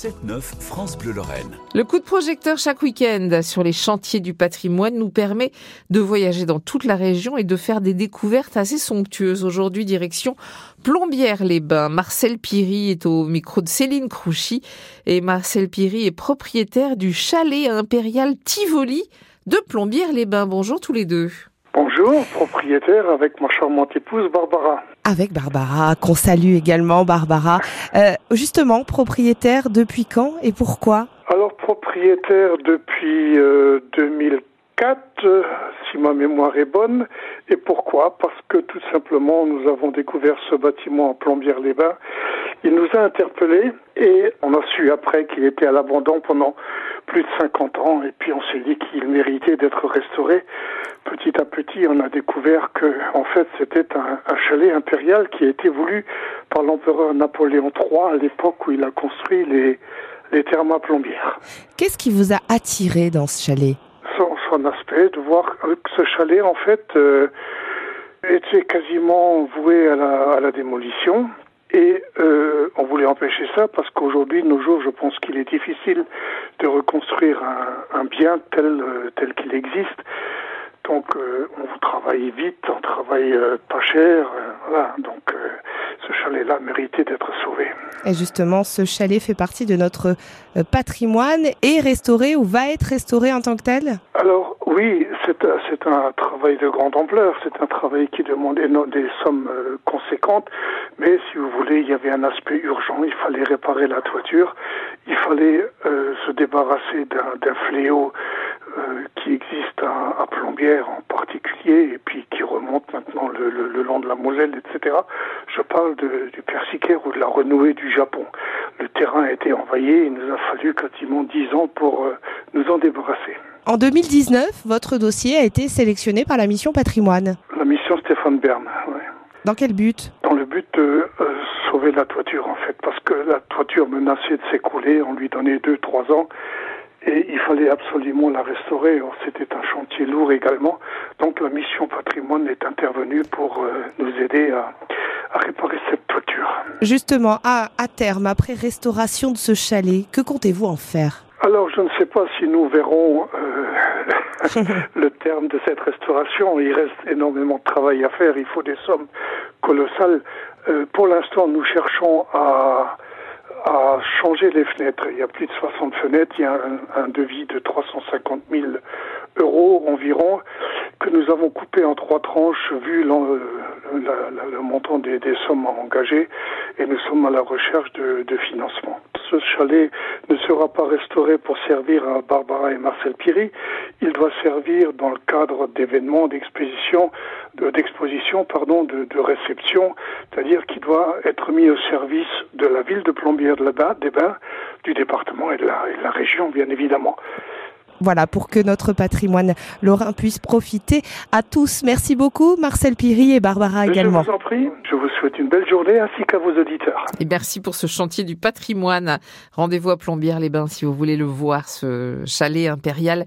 7-9 France Bleu Lorraine. Le coup de projecteur chaque week-end sur les chantiers du patrimoine nous permet de voyager dans toute la région et de faire des découvertes assez somptueuses. Aujourd'hui, direction Plombières-les-Bains. Marcel Piry est au micro de Céline Crouchy et Marcel Piry est propriétaire du chalet impérial Tivoli de Plombières-les-Bains. Bonjour tous les deux. Bonjour, propriétaire avec ma charmante épouse Barbara. Avec Barbara, qu'on salue également Barbara. Euh, justement, propriétaire depuis quand et pourquoi? Alors propriétaire depuis euh, 2004, euh, si ma mémoire est bonne. Et pourquoi? Parce que tout simplement, nous avons découvert ce bâtiment en Plombières-les-Bains. Il nous a interpellés et on a su après qu'il était à l'abandon pendant plus de 50 ans. Et puis on s'est dit qu'il méritait d'être restauré. Petit à petit, on a découvert que, en fait, c'était un, un, chalet impérial qui a été voulu par l'empereur Napoléon III à l'époque où il a construit les, les thermes à plombières. Qu'est-ce qui vous a attiré dans ce chalet? Son, son, aspect, de voir que ce chalet, en fait, euh, était quasiment voué à la, à la démolition. Et euh, on voulait empêcher ça parce qu'aujourd'hui, nos jours, je pense qu'il est difficile de reconstruire un, un bien tel, euh, tel qu'il existe. Euh, travaille vite, on travaille euh, pas cher, euh, voilà. Donc ce chalet-là méritait d'être sauvé. Et justement, ce chalet fait partie de notre patrimoine et restauré ou va être restauré en tant que tel? Alors oui, c'est un travail de grande ampleur, c'est un travail qui demandait des sommes conséquentes, mais si vous voulez, il y avait un aspect urgent, il fallait réparer la toiture, il fallait se débarrasser d'un fléau euh, qui existe à, à, Plombières en particulier et puis qui remonte maintenant le, le, le long de la Moselle, etc. Je parle de, du persicaire ou de la renouée du Japon. Le terrain a été envahi, il nous a fallu quasiment dix ans pour euh, nous en débarrasser. En 2019, votre dossier a été sélectionné par la mission patrimoine. La mission Stéphane Bern, oui. Dans quel but? Dans le but de euh, sauver la toiture en fait, parce que la toiture menaçait de s'écrouler, on lui donnait deux, trois ans et il fallait absolument la restaurer. C'était un chantier lourd également. Donc la mission patrimoine est intervenue pour euh, nous aider à, à, réparer cette toiture. Justement, à, à terme, après restauration de ce chalet, que comptez-vous en faire? Alors, je ne sais pas si nous verrons euh, le terme de cette restauration. Il reste énormément de travail à faire. Il faut des sommes colossales. Euh, pour l'instant, nous cherchons à, à changer les fenêtres. Il y a plus de 60 fenêtres, il y a un, un devis de 350 000 euros environ que nous avons coupé en trois tranches vu le, le, montant des, sommes engagées et nous sommes à la recherche de, financement. Ce chalet ne sera pas restauré pour servir à Barbara et Marcel Piry, il doit servir dans le cadre d'événements, d'expositions, d'exposition, pardon, de, de réception, c'est-à-dire qu'il doit être mis au service de la ville de Plombières de la des Bains, du département et de la région, bien évidemment voilà, pour que notre patrimoine lorrain puisse profiter à tous. Merci beaucoup, Marcel Piry et Barbara également. Je vous en prie, je vous souhaite une belle journée ainsi qu'à vos auditeurs. Et merci pour ce chantier du patrimoine. Rendez-vous à Plombières-les-Bains si vous voulez le voir, ce chalet impérial